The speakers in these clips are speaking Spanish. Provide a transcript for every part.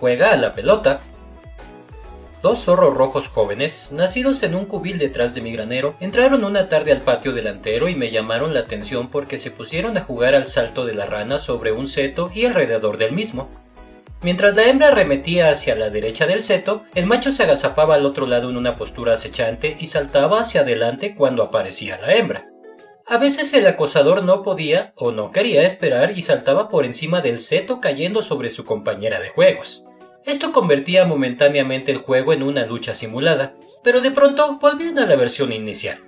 juega a la pelota. Dos zorros rojos jóvenes, nacidos en un cubil detrás de mi granero, entraron una tarde al patio delantero y me llamaron la atención porque se pusieron a jugar al salto de la rana sobre un seto y alrededor del mismo. Mientras la hembra arremetía hacia la derecha del seto, el macho se agazapaba al otro lado en una postura acechante y saltaba hacia adelante cuando aparecía la hembra. A veces el acosador no podía o no quería esperar y saltaba por encima del seto cayendo sobre su compañera de juegos. Esto convertía momentáneamente el juego en una lucha simulada, pero de pronto volvían a la versión inicial.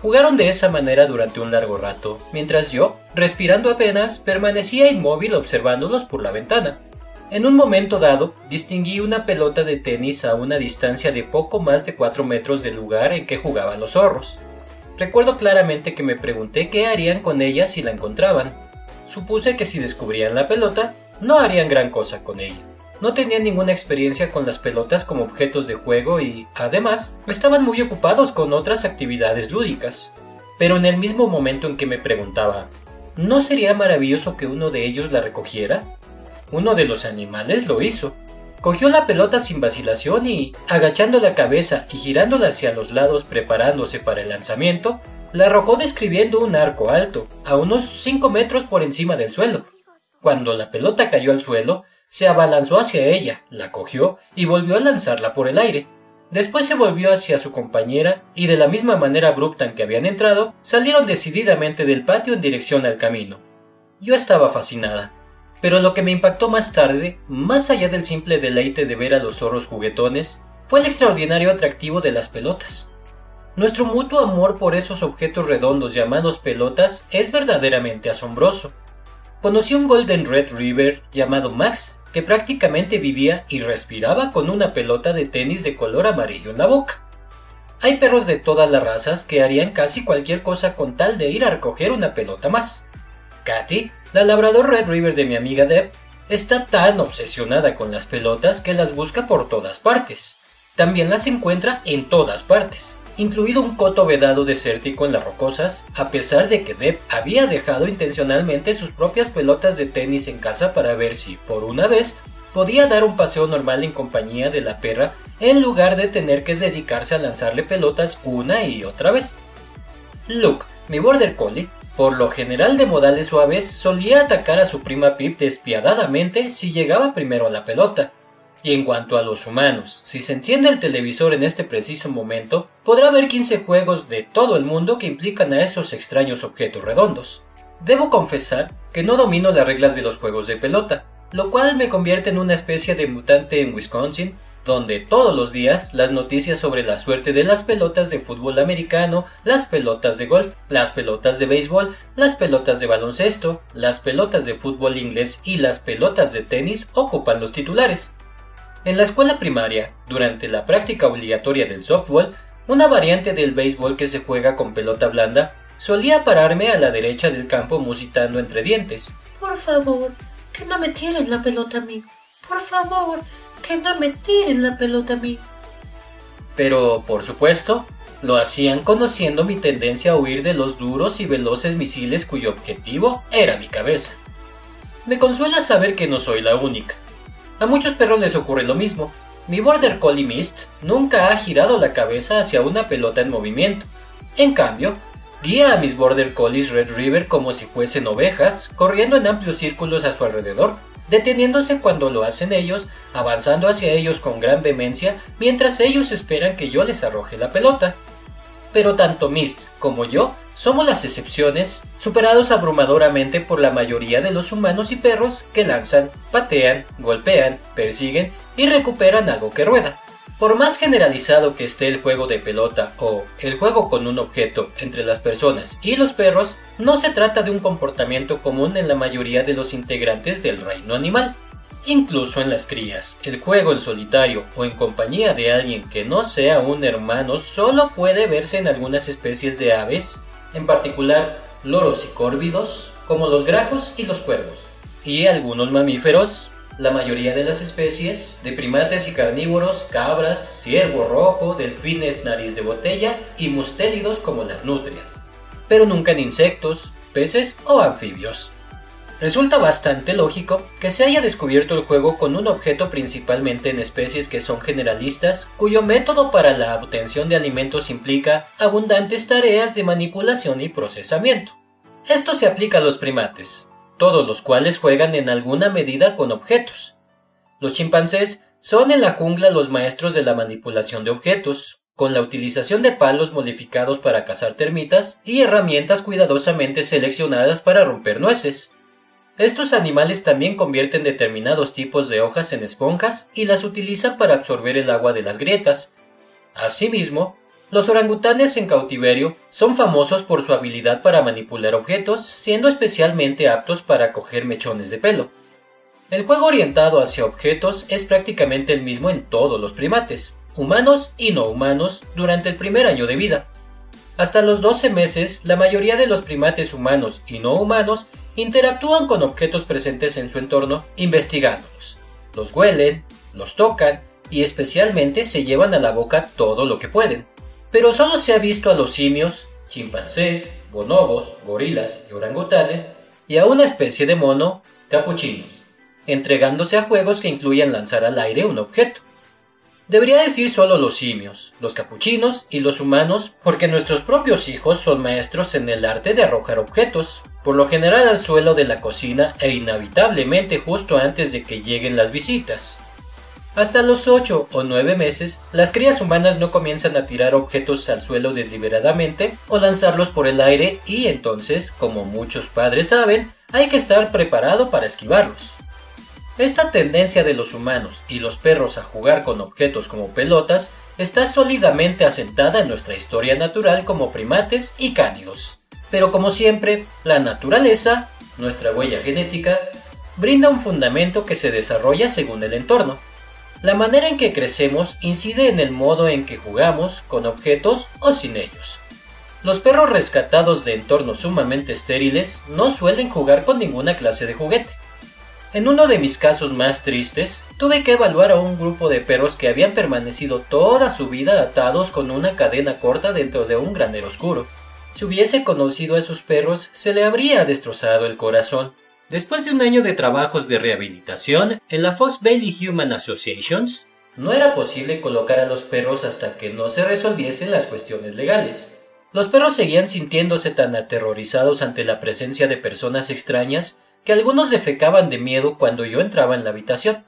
Jugaron de esa manera durante un largo rato, mientras yo, respirando apenas, permanecía inmóvil observándolos por la ventana. En un momento dado, distinguí una pelota de tenis a una distancia de poco más de 4 metros del lugar en que jugaban los zorros. Recuerdo claramente que me pregunté qué harían con ella si la encontraban. Supuse que si descubrían la pelota, no harían gran cosa con ella. No tenían ninguna experiencia con las pelotas como objetos de juego y, además, estaban muy ocupados con otras actividades lúdicas. Pero en el mismo momento en que me preguntaba, ¿no sería maravilloso que uno de ellos la recogiera? Uno de los animales lo hizo. Cogió la pelota sin vacilación y, agachando la cabeza y girándola hacia los lados preparándose para el lanzamiento, la arrojó describiendo un arco alto, a unos 5 metros por encima del suelo. Cuando la pelota cayó al suelo, se abalanzó hacia ella, la cogió y volvió a lanzarla por el aire. Después se volvió hacia su compañera y de la misma manera abrupta en que habían entrado, salieron decididamente del patio en dirección al camino. Yo estaba fascinada. Pero lo que me impactó más tarde, más allá del simple deleite de ver a los zorros juguetones, fue el extraordinario atractivo de las pelotas. Nuestro mutuo amor por esos objetos redondos llamados pelotas es verdaderamente asombroso. Conocí un Golden Red River llamado Max, que prácticamente vivía y respiraba con una pelota de tenis de color amarillo en la boca. Hay perros de todas las razas que harían casi cualquier cosa con tal de ir a recoger una pelota más. Katy, la labrador Red River de mi amiga Deb, está tan obsesionada con las pelotas que las busca por todas partes. También las encuentra en todas partes incluido un coto vedado desértico en las rocosas, a pesar de que Deb había dejado intencionalmente sus propias pelotas de tenis en casa para ver si, por una vez, podía dar un paseo normal en compañía de la perra en lugar de tener que dedicarse a lanzarle pelotas una y otra vez. Luke, mi border collie, por lo general de modales suaves, solía atacar a su prima Pip despiadadamente si llegaba primero a la pelota, y en cuanto a los humanos, si se enciende el televisor en este preciso momento, podrá ver 15 juegos de todo el mundo que implican a esos extraños objetos redondos. Debo confesar que no domino las reglas de los juegos de pelota, lo cual me convierte en una especie de mutante en Wisconsin, donde todos los días las noticias sobre la suerte de las pelotas de fútbol americano, las pelotas de golf, las pelotas de béisbol, las pelotas de baloncesto, las pelotas de fútbol inglés y las pelotas de tenis ocupan los titulares. En la escuela primaria, durante la práctica obligatoria del softball, una variante del béisbol que se juega con pelota blanda, solía pararme a la derecha del campo musitando entre dientes. Por favor, que no me tiren la pelota a mí. Por favor, que no me tiren la pelota a mí. Pero, por supuesto, lo hacían conociendo mi tendencia a huir de los duros y veloces misiles cuyo objetivo era mi cabeza. Me consuela saber que no soy la única. A muchos perros les ocurre lo mismo. Mi Border Collie Mist nunca ha girado la cabeza hacia una pelota en movimiento. En cambio, guía a mis Border Collies Red River como si fuesen ovejas, corriendo en amplios círculos a su alrededor, deteniéndose cuando lo hacen ellos, avanzando hacia ellos con gran vehemencia, mientras ellos esperan que yo les arroje la pelota. Pero tanto Mist como yo somos las excepciones, superados abrumadoramente por la mayoría de los humanos y perros que lanzan, patean, golpean, persiguen y recuperan algo que rueda. Por más generalizado que esté el juego de pelota o el juego con un objeto entre las personas y los perros, no se trata de un comportamiento común en la mayoría de los integrantes del reino animal. Incluso en las crías, el juego en solitario o en compañía de alguien que no sea un hermano solo puede verse en algunas especies de aves en particular loros y córvidos, como los grajos y los cuervos, y algunos mamíferos, la mayoría de las especies, de primates y carnívoros, cabras, ciervo rojo, delfines nariz de botella y mustélidos como las nutrias, pero nunca en insectos, peces o anfibios. Resulta bastante lógico que se haya descubierto el juego con un objeto principalmente en especies que son generalistas, cuyo método para la obtención de alimentos implica abundantes tareas de manipulación y procesamiento. Esto se aplica a los primates, todos los cuales juegan en alguna medida con objetos. Los chimpancés son en la jungla los maestros de la manipulación de objetos, con la utilización de palos modificados para cazar termitas y herramientas cuidadosamente seleccionadas para romper nueces. Estos animales también convierten determinados tipos de hojas en esponjas y las utilizan para absorber el agua de las grietas. Asimismo, los orangutanes en cautiverio son famosos por su habilidad para manipular objetos, siendo especialmente aptos para coger mechones de pelo. El juego orientado hacia objetos es prácticamente el mismo en todos los primates, humanos y no humanos, durante el primer año de vida. Hasta los 12 meses, la mayoría de los primates humanos y no humanos interactúan con objetos presentes en su entorno investigándolos. Los huelen, los tocan y especialmente se llevan a la boca todo lo que pueden. Pero solo se ha visto a los simios, chimpancés, bonobos, gorilas y orangutanes y a una especie de mono, capuchinos, entregándose a juegos que incluyan lanzar al aire un objeto. Debería decir solo los simios, los capuchinos y los humanos, porque nuestros propios hijos son maestros en el arte de arrojar objetos, por lo general al suelo de la cocina e inevitablemente justo antes de que lleguen las visitas. Hasta los 8 o 9 meses, las crías humanas no comienzan a tirar objetos al suelo deliberadamente o lanzarlos por el aire y entonces, como muchos padres saben, hay que estar preparado para esquivarlos. Esta tendencia de los humanos y los perros a jugar con objetos como pelotas está sólidamente asentada en nuestra historia natural como primates y cánidos. Pero como siempre, la naturaleza, nuestra huella genética, brinda un fundamento que se desarrolla según el entorno. La manera en que crecemos incide en el modo en que jugamos con objetos o sin ellos. Los perros rescatados de entornos sumamente estériles no suelen jugar con ninguna clase de juguete. En uno de mis casos más tristes, tuve que evaluar a un grupo de perros que habían permanecido toda su vida atados con una cadena corta dentro de un granero oscuro. Si hubiese conocido a esos perros, se le habría destrozado el corazón. Después de un año de trabajos de rehabilitación en la Fox Bailey Human Associations, no era posible colocar a los perros hasta que no se resolviesen las cuestiones legales. Los perros seguían sintiéndose tan aterrorizados ante la presencia de personas extrañas que algunos defecaban de miedo cuando yo entraba en la habitación.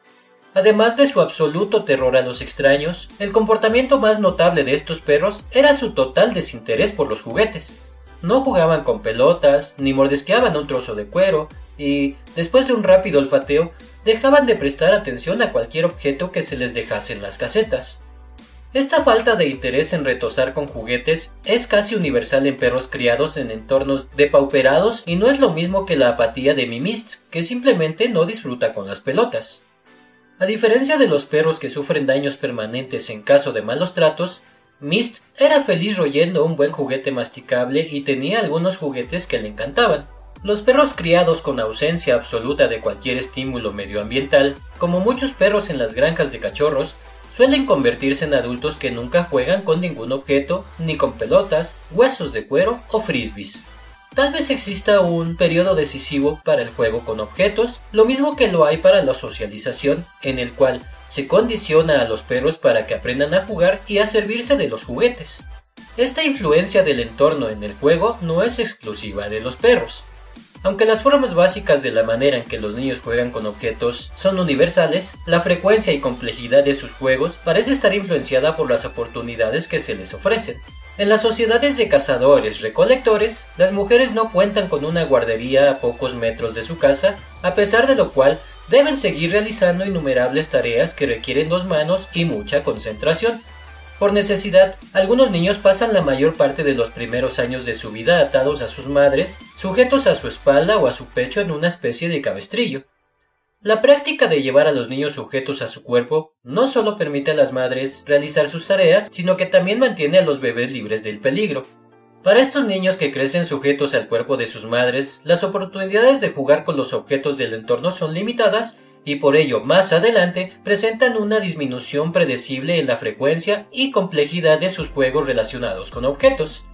Además de su absoluto terror a los extraños, el comportamiento más notable de estos perros era su total desinterés por los juguetes. No jugaban con pelotas, ni mordisqueaban un trozo de cuero, y, después de un rápido olfateo, dejaban de prestar atención a cualquier objeto que se les dejase en las casetas. Esta falta de interés en retosar con juguetes es casi universal en perros criados en entornos depauperados y no es lo mismo que la apatía de Mimist, que simplemente no disfruta con las pelotas. A diferencia de los perros que sufren daños permanentes en caso de malos tratos, Mist era feliz royendo un buen juguete masticable y tenía algunos juguetes que le encantaban. Los perros criados con ausencia absoluta de cualquier estímulo medioambiental, como muchos perros en las granjas de cachorros, suelen convertirse en adultos que nunca juegan con ningún objeto, ni con pelotas, huesos de cuero o frisbees. Tal vez exista un periodo decisivo para el juego con objetos, lo mismo que lo hay para la socialización, en el cual se condiciona a los perros para que aprendan a jugar y a servirse de los juguetes. Esta influencia del entorno en el juego no es exclusiva de los perros. Aunque las formas básicas de la manera en que los niños juegan con objetos son universales, la frecuencia y complejidad de sus juegos parece estar influenciada por las oportunidades que se les ofrecen. En las sociedades de cazadores-recolectores, las mujeres no cuentan con una guardería a pocos metros de su casa, a pesar de lo cual deben seguir realizando innumerables tareas que requieren dos manos y mucha concentración. Por necesidad, algunos niños pasan la mayor parte de los primeros años de su vida atados a sus madres, sujetos a su espalda o a su pecho en una especie de cabestrillo. La práctica de llevar a los niños sujetos a su cuerpo no solo permite a las madres realizar sus tareas, sino que también mantiene a los bebés libres del peligro. Para estos niños que crecen sujetos al cuerpo de sus madres, las oportunidades de jugar con los objetos del entorno son limitadas y por ello más adelante presentan una disminución predecible en la frecuencia y complejidad de sus juegos relacionados con objetos.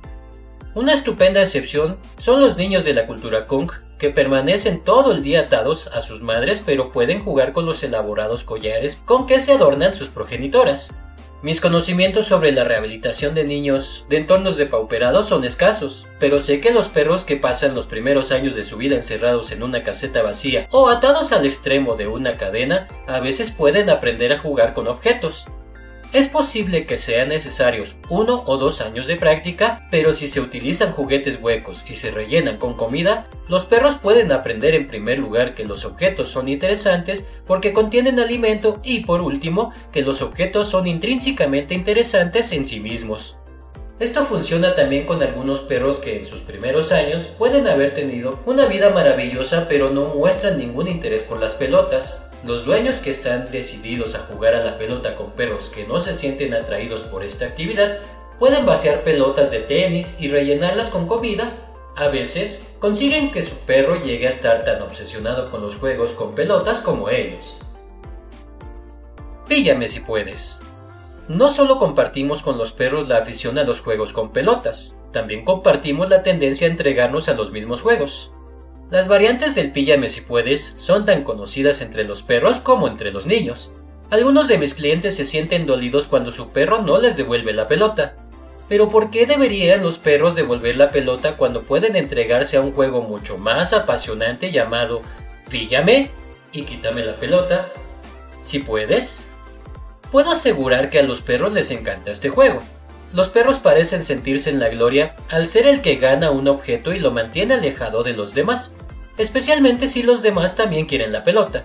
Una estupenda excepción son los niños de la cultura Kung, que permanecen todo el día atados a sus madres pero pueden jugar con los elaborados collares con que se adornan sus progenitoras. Mis conocimientos sobre la rehabilitación de niños de entornos depauperados son escasos, pero sé que los perros que pasan los primeros años de su vida encerrados en una caseta vacía o atados al extremo de una cadena a veces pueden aprender a jugar con objetos, es posible que sean necesarios uno o dos años de práctica, pero si se utilizan juguetes huecos y se rellenan con comida, los perros pueden aprender en primer lugar que los objetos son interesantes porque contienen alimento y por último que los objetos son intrínsecamente interesantes en sí mismos. Esto funciona también con algunos perros que en sus primeros años pueden haber tenido una vida maravillosa pero no muestran ningún interés por las pelotas, los dueños que están decididos a jugar a la pelota con perros que no se sienten atraídos por esta actividad pueden vaciar pelotas de tenis y rellenarlas con comida. A veces consiguen que su perro llegue a estar tan obsesionado con los juegos con pelotas como ellos. Píllame si puedes. No solo compartimos con los perros la afición a los juegos con pelotas, también compartimos la tendencia a entregarnos a los mismos juegos. Las variantes del píllame si puedes son tan conocidas entre los perros como entre los niños. Algunos de mis clientes se sienten dolidos cuando su perro no les devuelve la pelota. Pero ¿por qué deberían los perros devolver la pelota cuando pueden entregarse a un juego mucho más apasionante llamado Píllame y quítame la pelota? Si puedes. Puedo asegurar que a los perros les encanta este juego. Los perros parecen sentirse en la gloria al ser el que gana un objeto y lo mantiene alejado de los demás, especialmente si los demás también quieren la pelota.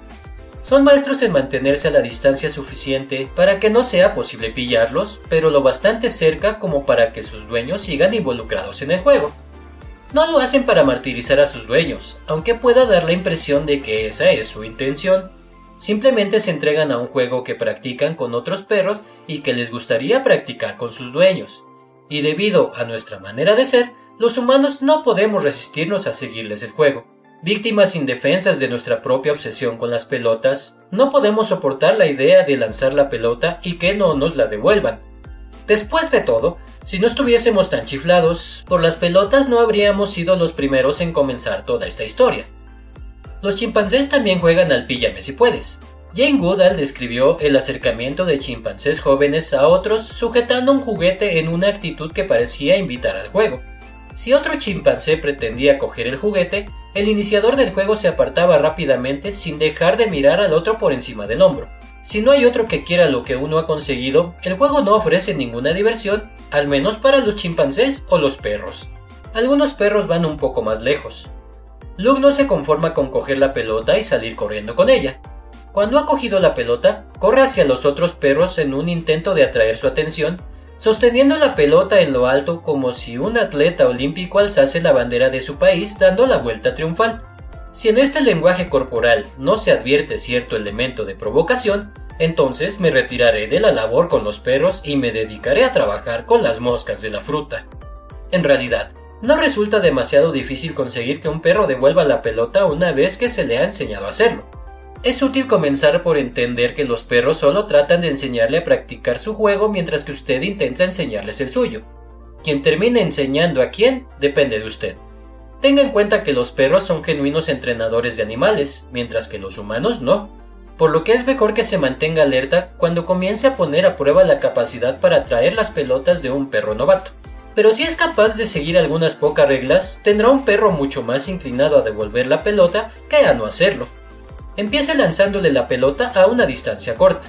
Son maestros en mantenerse a la distancia suficiente para que no sea posible pillarlos, pero lo bastante cerca como para que sus dueños sigan involucrados en el juego. No lo hacen para martirizar a sus dueños, aunque pueda dar la impresión de que esa es su intención. Simplemente se entregan a un juego que practican con otros perros y que les gustaría practicar con sus dueños. Y debido a nuestra manera de ser, los humanos no podemos resistirnos a seguirles el juego. Víctimas indefensas de nuestra propia obsesión con las pelotas, no podemos soportar la idea de lanzar la pelota y que no nos la devuelvan. Después de todo, si no estuviésemos tan chiflados por las pelotas no habríamos sido los primeros en comenzar toda esta historia. Los chimpancés también juegan al píllame si puedes. Jane Goodall describió el acercamiento de chimpancés jóvenes a otros sujetando un juguete en una actitud que parecía invitar al juego. Si otro chimpancé pretendía coger el juguete, el iniciador del juego se apartaba rápidamente sin dejar de mirar al otro por encima del hombro. Si no hay otro que quiera lo que uno ha conseguido, el juego no ofrece ninguna diversión, al menos para los chimpancés o los perros. Algunos perros van un poco más lejos. Luke no se conforma con coger la pelota y salir corriendo con ella. Cuando ha cogido la pelota, corre hacia los otros perros en un intento de atraer su atención, sosteniendo la pelota en lo alto como si un atleta olímpico alzase la bandera de su país dando la vuelta triunfal. Si en este lenguaje corporal no se advierte cierto elemento de provocación, entonces me retiraré de la labor con los perros y me dedicaré a trabajar con las moscas de la fruta. En realidad, no resulta demasiado difícil conseguir que un perro devuelva la pelota una vez que se le ha enseñado a hacerlo. Es útil comenzar por entender que los perros solo tratan de enseñarle a practicar su juego mientras que usted intenta enseñarles el suyo. Quien termine enseñando a quién depende de usted. Tenga en cuenta que los perros son genuinos entrenadores de animales, mientras que los humanos no, por lo que es mejor que se mantenga alerta cuando comience a poner a prueba la capacidad para traer las pelotas de un perro novato pero si es capaz de seguir algunas pocas reglas, tendrá un perro mucho más inclinado a devolver la pelota que a no hacerlo. Empiece lanzándole la pelota a una distancia corta.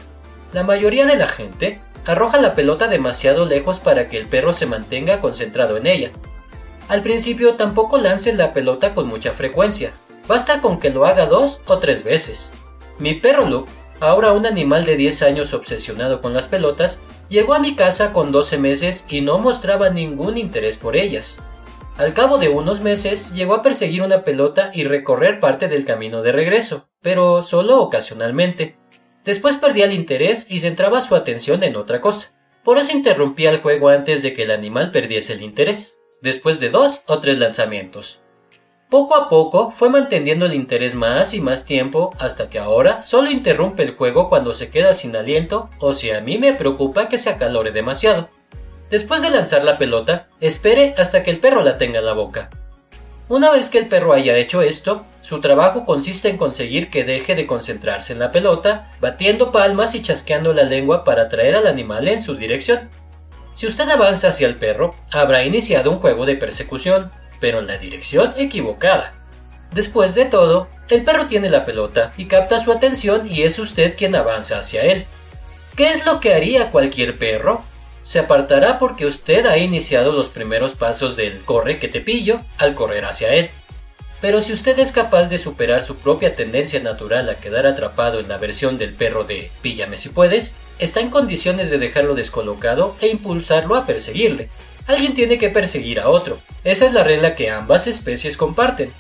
La mayoría de la gente arroja la pelota demasiado lejos para que el perro se mantenga concentrado en ella. Al principio tampoco lance la pelota con mucha frecuencia, basta con que lo haga dos o tres veces. Mi perro Luke, ahora un animal de 10 años obsesionado con las pelotas, Llegó a mi casa con 12 meses y no mostraba ningún interés por ellas. Al cabo de unos meses llegó a perseguir una pelota y recorrer parte del camino de regreso, pero solo ocasionalmente. Después perdía el interés y centraba su atención en otra cosa. Por eso interrumpía el juego antes de que el animal perdiese el interés, después de dos o tres lanzamientos. Poco a poco fue manteniendo el interés más y más tiempo hasta que ahora solo interrumpe el juego cuando se queda sin aliento o si a mí me preocupa que se acalore demasiado. Después de lanzar la pelota, espere hasta que el perro la tenga en la boca. Una vez que el perro haya hecho esto, su trabajo consiste en conseguir que deje de concentrarse en la pelota, batiendo palmas y chasqueando la lengua para atraer al animal en su dirección. Si usted avanza hacia el perro, habrá iniciado un juego de persecución, pero en la dirección equivocada. Después de todo, el perro tiene la pelota y capta su atención y es usted quien avanza hacia él. ¿Qué es lo que haría cualquier perro? se apartará porque usted ha iniciado los primeros pasos del corre que te pillo al correr hacia él. Pero si usted es capaz de superar su propia tendencia natural a quedar atrapado en la versión del perro de píllame si puedes, está en condiciones de dejarlo descolocado e impulsarlo a perseguirle. Alguien tiene que perseguir a otro. Esa es la regla que ambas especies comparten.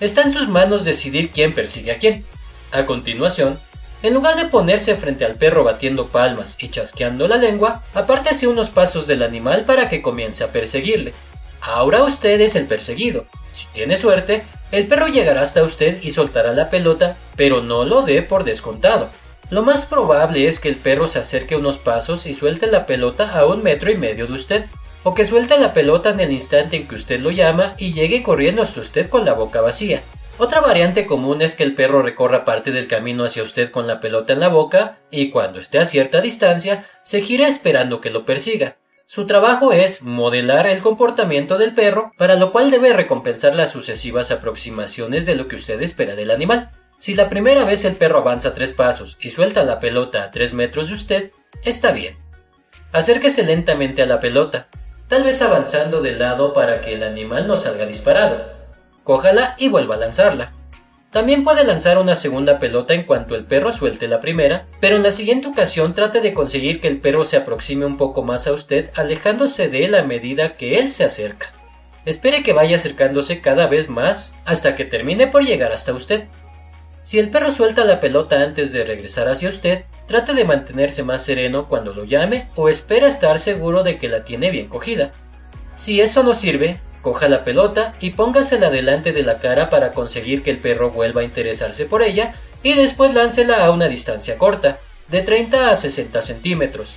Está en sus manos decidir quién persigue a quién. A continuación, en lugar de ponerse frente al perro batiendo palmas y chasqueando la lengua, apártese unos pasos del animal para que comience a perseguirle. Ahora usted es el perseguido. Si tiene suerte, el perro llegará hasta usted y soltará la pelota, pero no lo dé por descontado. Lo más probable es que el perro se acerque unos pasos y suelte la pelota a un metro y medio de usted, o que suelte la pelota en el instante en que usted lo llama y llegue corriendo hasta usted con la boca vacía. Otra variante común es que el perro recorra parte del camino hacia usted con la pelota en la boca y cuando esté a cierta distancia se gira esperando que lo persiga. Su trabajo es modelar el comportamiento del perro, para lo cual debe recompensar las sucesivas aproximaciones de lo que usted espera del animal. Si la primera vez el perro avanza tres pasos y suelta la pelota a tres metros de usted, está bien. Acérquese lentamente a la pelota, tal vez avanzando de lado para que el animal no salga disparado cójala y vuelva a lanzarla. También puede lanzar una segunda pelota en cuanto el perro suelte la primera, pero en la siguiente ocasión trate de conseguir que el perro se aproxime un poco más a usted, alejándose de él a medida que él se acerca. Espere que vaya acercándose cada vez más hasta que termine por llegar hasta usted. Si el perro suelta la pelota antes de regresar hacia usted, trate de mantenerse más sereno cuando lo llame o espera estar seguro de que la tiene bien cogida. Si eso no sirve, Coja la pelota y póngasela delante de la cara para conseguir que el perro vuelva a interesarse por ella y después láncela a una distancia corta, de 30 a 60 centímetros.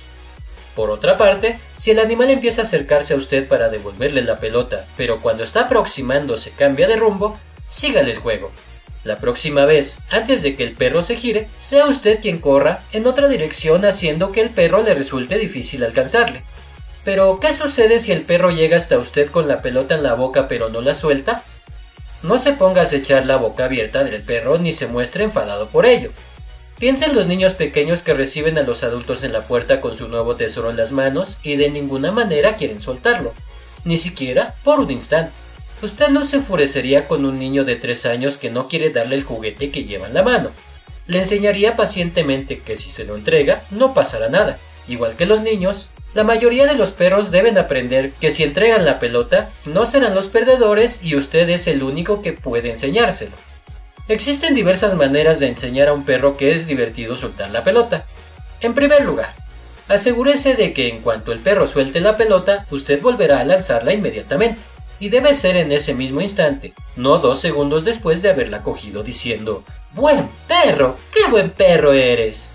Por otra parte, si el animal empieza a acercarse a usted para devolverle la pelota, pero cuando está aproximándose cambia de rumbo, sígale el juego. La próxima vez, antes de que el perro se gire, sea usted quien corra en otra dirección haciendo que el perro le resulte difícil alcanzarle. Pero, ¿qué sucede si el perro llega hasta usted con la pelota en la boca pero no la suelta? No se ponga a acechar la boca abierta del perro ni se muestre enfadado por ello. Piensa en los niños pequeños que reciben a los adultos en la puerta con su nuevo tesoro en las manos y de ninguna manera quieren soltarlo, ni siquiera por un instante. Usted no se enfurecería con un niño de tres años que no quiere darle el juguete que lleva en la mano. Le enseñaría pacientemente que si se lo entrega no pasará nada. Igual que los niños, la mayoría de los perros deben aprender que si entregan la pelota, no serán los perdedores y usted es el único que puede enseñárselo. Existen diversas maneras de enseñar a un perro que es divertido soltar la pelota. En primer lugar, asegúrese de que en cuanto el perro suelte la pelota, usted volverá a lanzarla inmediatamente. Y debe ser en ese mismo instante, no dos segundos después de haberla cogido diciendo, Buen perro, qué buen perro eres.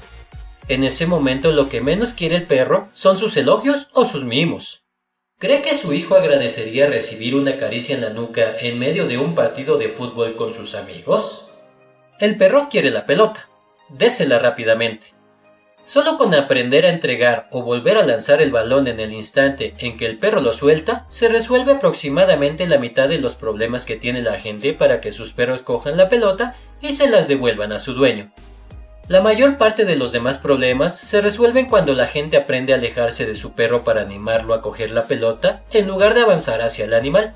En ese momento lo que menos quiere el perro son sus elogios o sus mimos. ¿Cree que su hijo agradecería recibir una caricia en la nuca en medio de un partido de fútbol con sus amigos? El perro quiere la pelota. Désela rápidamente. Solo con aprender a entregar o volver a lanzar el balón en el instante en que el perro lo suelta, se resuelve aproximadamente la mitad de los problemas que tiene la gente para que sus perros cojan la pelota y se las devuelvan a su dueño. La mayor parte de los demás problemas se resuelven cuando la gente aprende a alejarse de su perro para animarlo a coger la pelota en lugar de avanzar hacia el animal.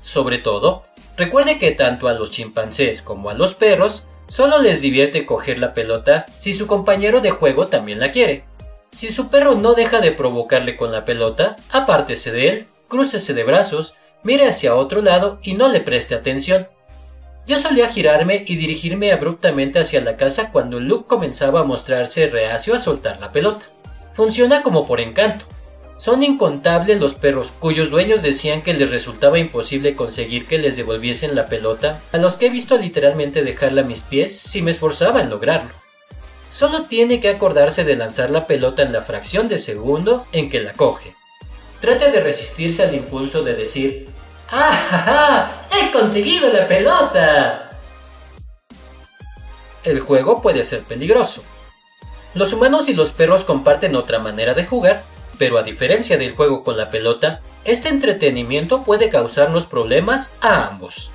Sobre todo, recuerde que tanto a los chimpancés como a los perros solo les divierte coger la pelota si su compañero de juego también la quiere. Si su perro no deja de provocarle con la pelota, apártese de él, crúcese de brazos, mire hacia otro lado y no le preste atención. Yo solía girarme y dirigirme abruptamente hacia la casa cuando Luke comenzaba a mostrarse reacio a soltar la pelota. Funciona como por encanto. Son incontables los perros cuyos dueños decían que les resultaba imposible conseguir que les devolviesen la pelota, a los que he visto literalmente dejarla a mis pies si me esforzaba en lograrlo. Solo tiene que acordarse de lanzar la pelota en la fracción de segundo en que la coge. Trate de resistirse al impulso de decir, ¡Ah! ¡He conseguido la pelota! El juego puede ser peligroso. Los humanos y los perros comparten otra manera de jugar, pero a diferencia del juego con la pelota, este entretenimiento puede causarnos problemas a ambos.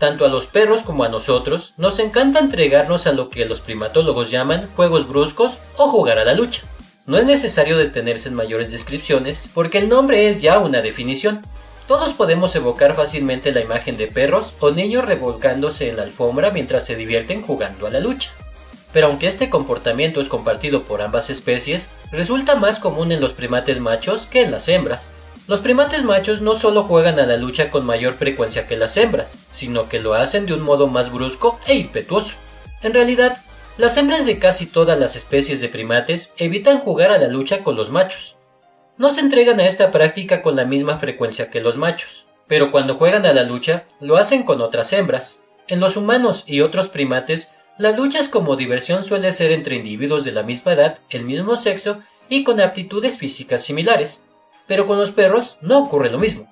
Tanto a los perros como a nosotros nos encanta entregarnos a lo que los primatólogos llaman juegos bruscos o jugar a la lucha. No es necesario detenerse en mayores descripciones porque el nombre es ya una definición. Todos podemos evocar fácilmente la imagen de perros o niños revolcándose en la alfombra mientras se divierten jugando a la lucha. Pero aunque este comportamiento es compartido por ambas especies, resulta más común en los primates machos que en las hembras. Los primates machos no solo juegan a la lucha con mayor frecuencia que las hembras, sino que lo hacen de un modo más brusco e impetuoso. En realidad, las hembras de casi todas las especies de primates evitan jugar a la lucha con los machos. No se entregan a esta práctica con la misma frecuencia que los machos, pero cuando juegan a la lucha lo hacen con otras hembras. En los humanos y otros primates, las luchas como diversión suele ser entre individuos de la misma edad, el mismo sexo y con aptitudes físicas similares, pero con los perros no ocurre lo mismo.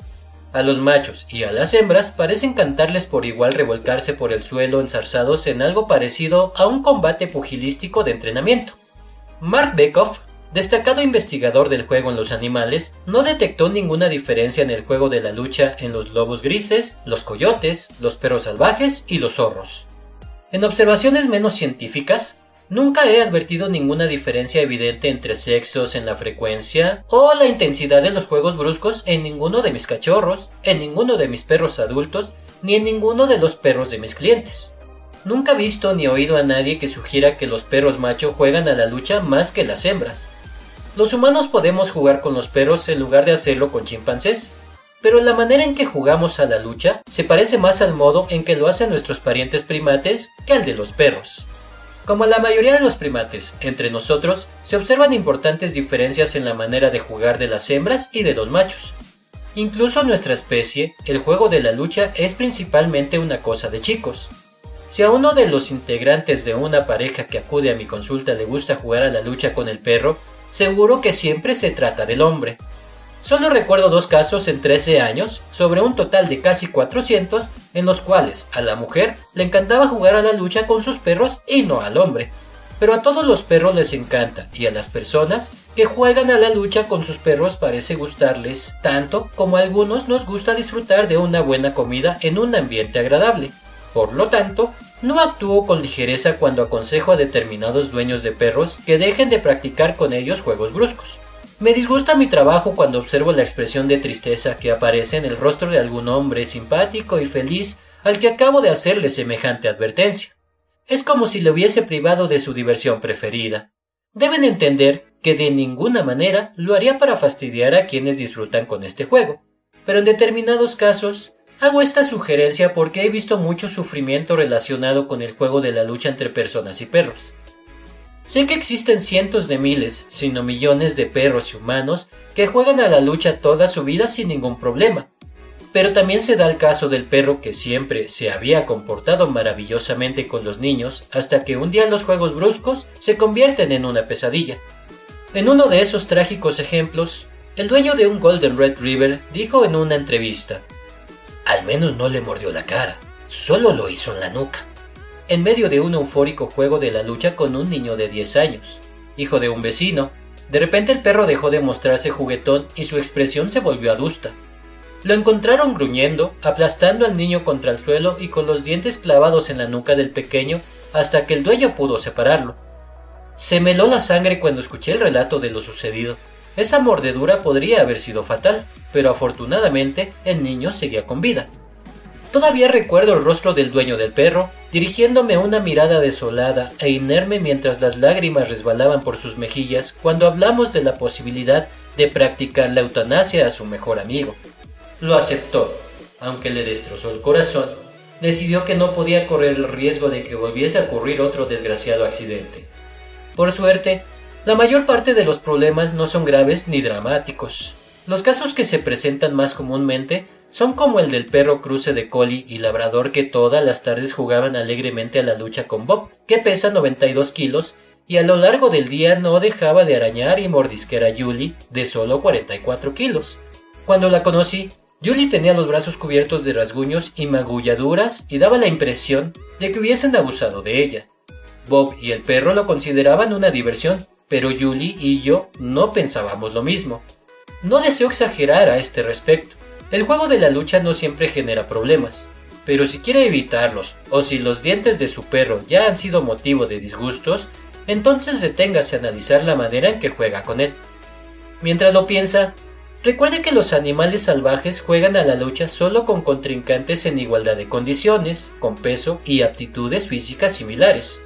A los machos y a las hembras parecen cantarles por igual revolcarse por el suelo enzarzados en algo parecido a un combate pugilístico de entrenamiento. Mark Bekoff, destacado investigador del juego en los animales, no detectó ninguna diferencia en el juego de la lucha en los lobos grises, los coyotes, los perros salvajes y los zorros. En observaciones menos científicas, Nunca he advertido ninguna diferencia evidente entre sexos en la frecuencia o la intensidad de los juegos bruscos en ninguno de mis cachorros, en ninguno de mis perros adultos, ni en ninguno de los perros de mis clientes. Nunca he visto ni oído a nadie que sugiera que los perros macho juegan a la lucha más que las hembras. Los humanos podemos jugar con los perros en lugar de hacerlo con chimpancés, pero la manera en que jugamos a la lucha se parece más al modo en que lo hacen nuestros parientes primates que al de los perros. Como la mayoría de los primates, entre nosotros se observan importantes diferencias en la manera de jugar de las hembras y de los machos. Incluso en nuestra especie, el juego de la lucha es principalmente una cosa de chicos. Si a uno de los integrantes de una pareja que acude a mi consulta le gusta jugar a la lucha con el perro, seguro que siempre se trata del hombre, Solo recuerdo dos casos en 13 años, sobre un total de casi 400, en los cuales a la mujer le encantaba jugar a la lucha con sus perros y no al hombre. Pero a todos los perros les encanta y a las personas que juegan a la lucha con sus perros parece gustarles tanto como a algunos nos gusta disfrutar de una buena comida en un ambiente agradable. Por lo tanto, no actúo con ligereza cuando aconsejo a determinados dueños de perros que dejen de practicar con ellos juegos bruscos. Me disgusta mi trabajo cuando observo la expresión de tristeza que aparece en el rostro de algún hombre simpático y feliz al que acabo de hacerle semejante advertencia. Es como si le hubiese privado de su diversión preferida. Deben entender que de ninguna manera lo haría para fastidiar a quienes disfrutan con este juego, pero en determinados casos hago esta sugerencia porque he visto mucho sufrimiento relacionado con el juego de la lucha entre personas y perros. Sé que existen cientos de miles, sino millones de perros y humanos que juegan a la lucha toda su vida sin ningún problema. Pero también se da el caso del perro que siempre se había comportado maravillosamente con los niños hasta que un día los juegos bruscos se convierten en una pesadilla. En uno de esos trágicos ejemplos, el dueño de un Golden Red River dijo en una entrevista, Al menos no le mordió la cara, solo lo hizo en la nuca en medio de un eufórico juego de la lucha con un niño de 10 años, hijo de un vecino. De repente el perro dejó de mostrarse juguetón y su expresión se volvió adusta. Lo encontraron gruñendo, aplastando al niño contra el suelo y con los dientes clavados en la nuca del pequeño hasta que el dueño pudo separarlo. Se meló la sangre cuando escuché el relato de lo sucedido. Esa mordedura podría haber sido fatal, pero afortunadamente el niño seguía con vida. Todavía recuerdo el rostro del dueño del perro, dirigiéndome una mirada desolada e inerme mientras las lágrimas resbalaban por sus mejillas cuando hablamos de la posibilidad de practicar la eutanasia a su mejor amigo. Lo aceptó, aunque le destrozó el corazón, decidió que no podía correr el riesgo de que volviese a ocurrir otro desgraciado accidente. Por suerte, la mayor parte de los problemas no son graves ni dramáticos. Los casos que se presentan más comúnmente son como el del perro cruce de collie y labrador que todas las tardes jugaban alegremente a la lucha con Bob, que pesa 92 kilos y a lo largo del día no dejaba de arañar y mordisquear a Julie, de solo 44 kilos. Cuando la conocí, Julie tenía los brazos cubiertos de rasguños y magulladuras y daba la impresión de que hubiesen abusado de ella. Bob y el perro lo consideraban una diversión, pero Julie y yo no pensábamos lo mismo. No deseo exagerar a este respecto. El juego de la lucha no siempre genera problemas, pero si quiere evitarlos o si los dientes de su perro ya han sido motivo de disgustos, entonces deténgase a analizar la manera en que juega con él. Mientras lo piensa, recuerde que los animales salvajes juegan a la lucha solo con contrincantes en igualdad de condiciones, con peso y aptitudes físicas similares.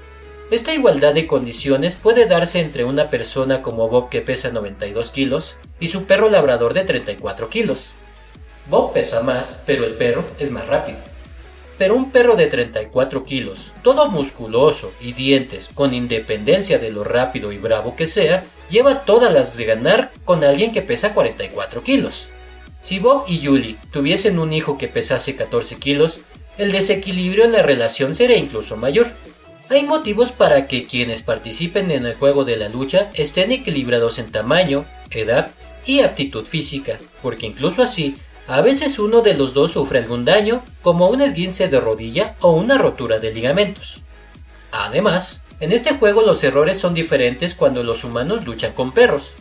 Esta igualdad de condiciones puede darse entre una persona como Bob que pesa 92 kilos y su perro labrador de 34 kilos. Bob pesa más, pero el perro es más rápido. Pero un perro de 34 kilos, todo musculoso y dientes, con independencia de lo rápido y bravo que sea, lleva todas las de ganar con alguien que pesa 44 kilos. Si Bob y Julie tuviesen un hijo que pesase 14 kilos, el desequilibrio en la relación sería incluso mayor. Hay motivos para que quienes participen en el juego de la lucha estén equilibrados en tamaño, edad y aptitud física, porque incluso así a veces uno de los dos sufre algún daño, como un esguince de rodilla o una rotura de ligamentos. Además, en este juego los errores son diferentes cuando los humanos luchan con perros.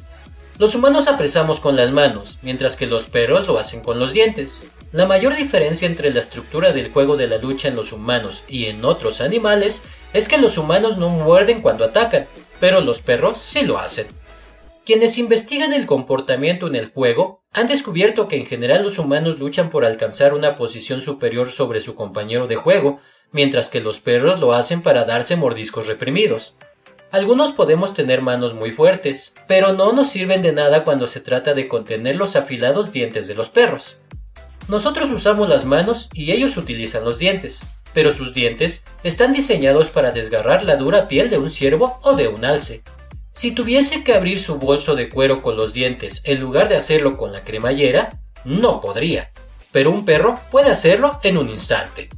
Los humanos apresamos con las manos, mientras que los perros lo hacen con los dientes. La mayor diferencia entre la estructura del juego de la lucha en los humanos y en otros animales es que los humanos no muerden cuando atacan, pero los perros sí lo hacen. Quienes investigan el comportamiento en el juego han descubierto que en general los humanos luchan por alcanzar una posición superior sobre su compañero de juego, mientras que los perros lo hacen para darse mordiscos reprimidos. Algunos podemos tener manos muy fuertes, pero no nos sirven de nada cuando se trata de contener los afilados dientes de los perros. Nosotros usamos las manos y ellos utilizan los dientes, pero sus dientes están diseñados para desgarrar la dura piel de un ciervo o de un alce. Si tuviese que abrir su bolso de cuero con los dientes en lugar de hacerlo con la cremallera, no podría. Pero un perro puede hacerlo en un instante.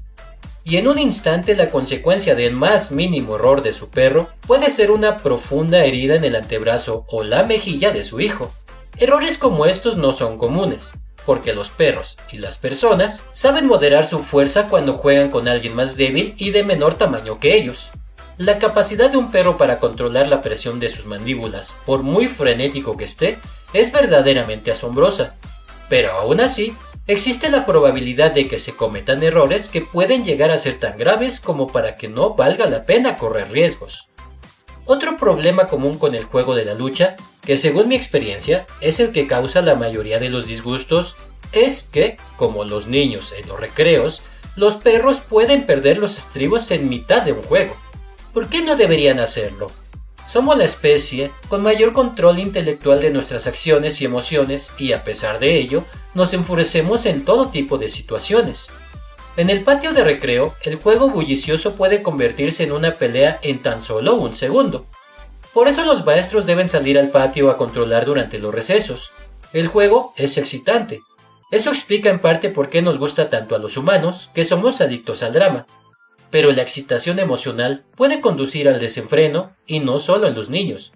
Y en un instante la consecuencia del más mínimo error de su perro puede ser una profunda herida en el antebrazo o la mejilla de su hijo. Errores como estos no son comunes, porque los perros y las personas saben moderar su fuerza cuando juegan con alguien más débil y de menor tamaño que ellos. La capacidad de un perro para controlar la presión de sus mandíbulas, por muy frenético que esté, es verdaderamente asombrosa. Pero aún así, existe la probabilidad de que se cometan errores que pueden llegar a ser tan graves como para que no valga la pena correr riesgos. Otro problema común con el juego de la lucha, que según mi experiencia es el que causa la mayoría de los disgustos, es que, como los niños en los recreos, los perros pueden perder los estribos en mitad de un juego. ¿Por qué no deberían hacerlo? Somos la especie con mayor control intelectual de nuestras acciones y emociones y a pesar de ello, nos enfurecemos en todo tipo de situaciones. En el patio de recreo, el juego bullicioso puede convertirse en una pelea en tan solo un segundo. Por eso los maestros deben salir al patio a controlar durante los recesos. El juego es excitante. Eso explica en parte por qué nos gusta tanto a los humanos, que somos adictos al drama pero la excitación emocional puede conducir al desenfreno y no solo en los niños.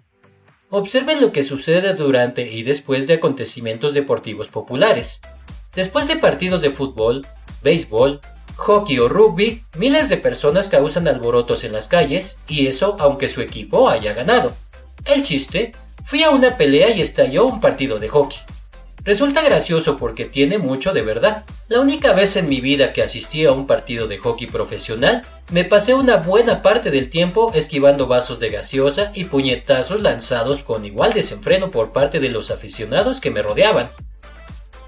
Observen lo que sucede durante y después de acontecimientos deportivos populares. Después de partidos de fútbol, béisbol, hockey o rugby, miles de personas causan alborotos en las calles y eso aunque su equipo haya ganado. El chiste, fui a una pelea y estalló un partido de hockey. Resulta gracioso porque tiene mucho de verdad. La única vez en mi vida que asistí a un partido de hockey profesional, me pasé una buena parte del tiempo esquivando vasos de gaseosa y puñetazos lanzados con igual desenfreno por parte de los aficionados que me rodeaban.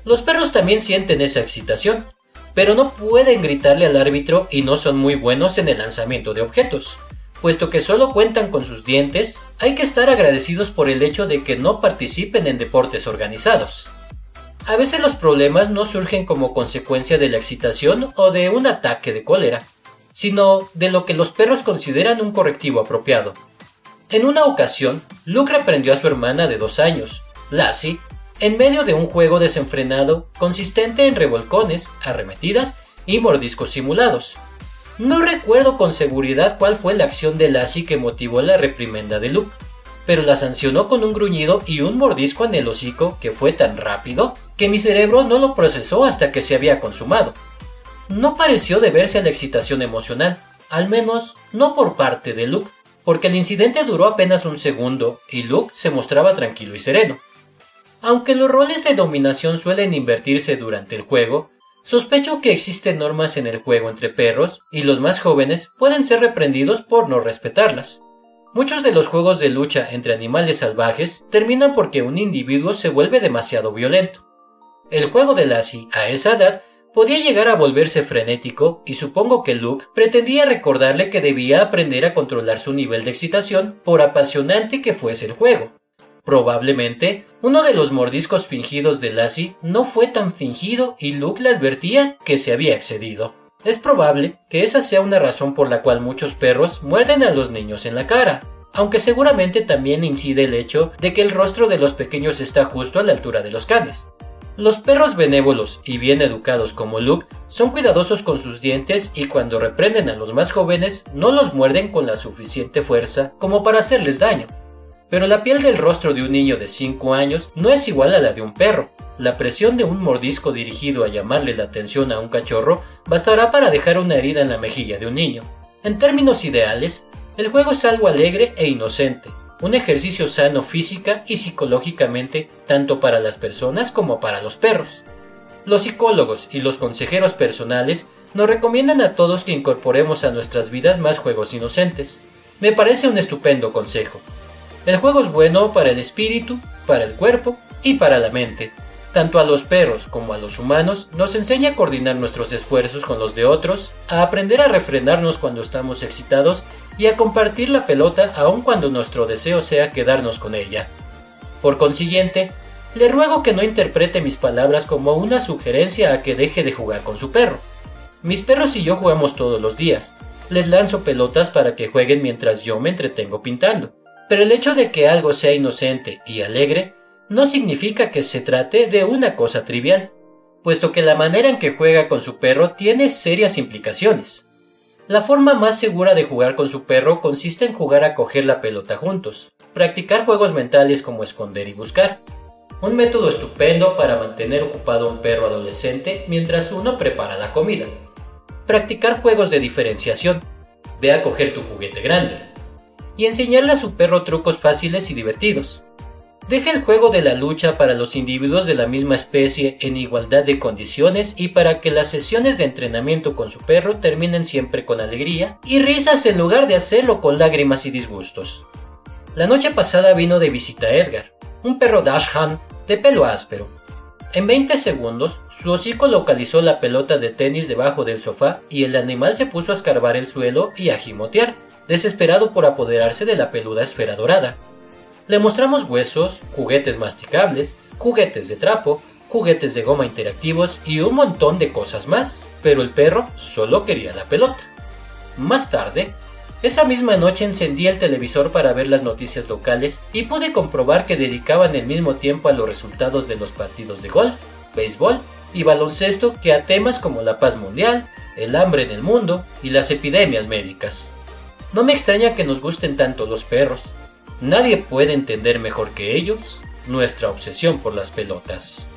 Los perros también sienten esa excitación, pero no pueden gritarle al árbitro y no son muy buenos en el lanzamiento de objetos. Puesto que solo cuentan con sus dientes, hay que estar agradecidos por el hecho de que no participen en deportes organizados. A veces los problemas no surgen como consecuencia de la excitación o de un ataque de cólera, sino de lo que los perros consideran un correctivo apropiado. En una ocasión, Luke reprendió a su hermana de dos años, Lassie, en medio de un juego desenfrenado consistente en revolcones, arremetidas y mordiscos simulados. No recuerdo con seguridad cuál fue la acción de Lassie que motivó la reprimenda de Luke, pero la sancionó con un gruñido y un mordisco en el hocico que fue tan rápido que mi cerebro no lo procesó hasta que se había consumado. No pareció deberse a la excitación emocional, al menos no por parte de Luke, porque el incidente duró apenas un segundo y Luke se mostraba tranquilo y sereno. Aunque los roles de dominación suelen invertirse durante el juego, sospecho que existen normas en el juego entre perros y los más jóvenes pueden ser reprendidos por no respetarlas. Muchos de los juegos de lucha entre animales salvajes terminan porque un individuo se vuelve demasiado violento. El juego de Lassie a esa edad podía llegar a volverse frenético y supongo que Luke pretendía recordarle que debía aprender a controlar su nivel de excitación por apasionante que fuese el juego. Probablemente, uno de los mordiscos fingidos de Lassie no fue tan fingido y Luke le advertía que se había excedido. Es probable que esa sea una razón por la cual muchos perros muerden a los niños en la cara, aunque seguramente también incide el hecho de que el rostro de los pequeños está justo a la altura de los canes. Los perros benévolos y bien educados como Luke son cuidadosos con sus dientes y cuando reprenden a los más jóvenes no los muerden con la suficiente fuerza como para hacerles daño. Pero la piel del rostro de un niño de 5 años no es igual a la de un perro. La presión de un mordisco dirigido a llamarle la atención a un cachorro bastará para dejar una herida en la mejilla de un niño. En términos ideales, el juego es algo alegre e inocente, un ejercicio sano física y psicológicamente tanto para las personas como para los perros. Los psicólogos y los consejeros personales nos recomiendan a todos que incorporemos a nuestras vidas más juegos inocentes. Me parece un estupendo consejo. El juego es bueno para el espíritu, para el cuerpo y para la mente. Tanto a los perros como a los humanos nos enseña a coordinar nuestros esfuerzos con los de otros, a aprender a refrenarnos cuando estamos excitados y a compartir la pelota aun cuando nuestro deseo sea quedarnos con ella. Por consiguiente, le ruego que no interprete mis palabras como una sugerencia a que deje de jugar con su perro. Mis perros y yo jugamos todos los días. Les lanzo pelotas para que jueguen mientras yo me entretengo pintando. Pero el hecho de que algo sea inocente y alegre no significa que se trate de una cosa trivial, puesto que la manera en que juega con su perro tiene serias implicaciones. La forma más segura de jugar con su perro consiste en jugar a coger la pelota juntos, practicar juegos mentales como esconder y buscar. Un método estupendo para mantener ocupado a un perro adolescente mientras uno prepara la comida. Practicar juegos de diferenciación. Ve a coger tu juguete grande. Y enseñarle a su perro trucos fáciles y divertidos. Deja el juego de la lucha para los individuos de la misma especie en igualdad de condiciones y para que las sesiones de entrenamiento con su perro terminen siempre con alegría y risas en lugar de hacerlo con lágrimas y disgustos. La noche pasada vino de visita Edgar, un perro Dashhan de pelo áspero. En 20 segundos, su hocico localizó la pelota de tenis debajo del sofá y el animal se puso a escarbar el suelo y a gimotear, desesperado por apoderarse de la peluda esfera dorada. Le mostramos huesos, juguetes masticables, juguetes de trapo, juguetes de goma interactivos y un montón de cosas más, pero el perro solo quería la pelota. Más tarde, esa misma noche encendí el televisor para ver las noticias locales y pude comprobar que dedicaban el mismo tiempo a los resultados de los partidos de golf, béisbol y baloncesto que a temas como la paz mundial, el hambre en el mundo y las epidemias médicas. No me extraña que nos gusten tanto los perros, Nadie puede entender mejor que ellos nuestra obsesión por las pelotas.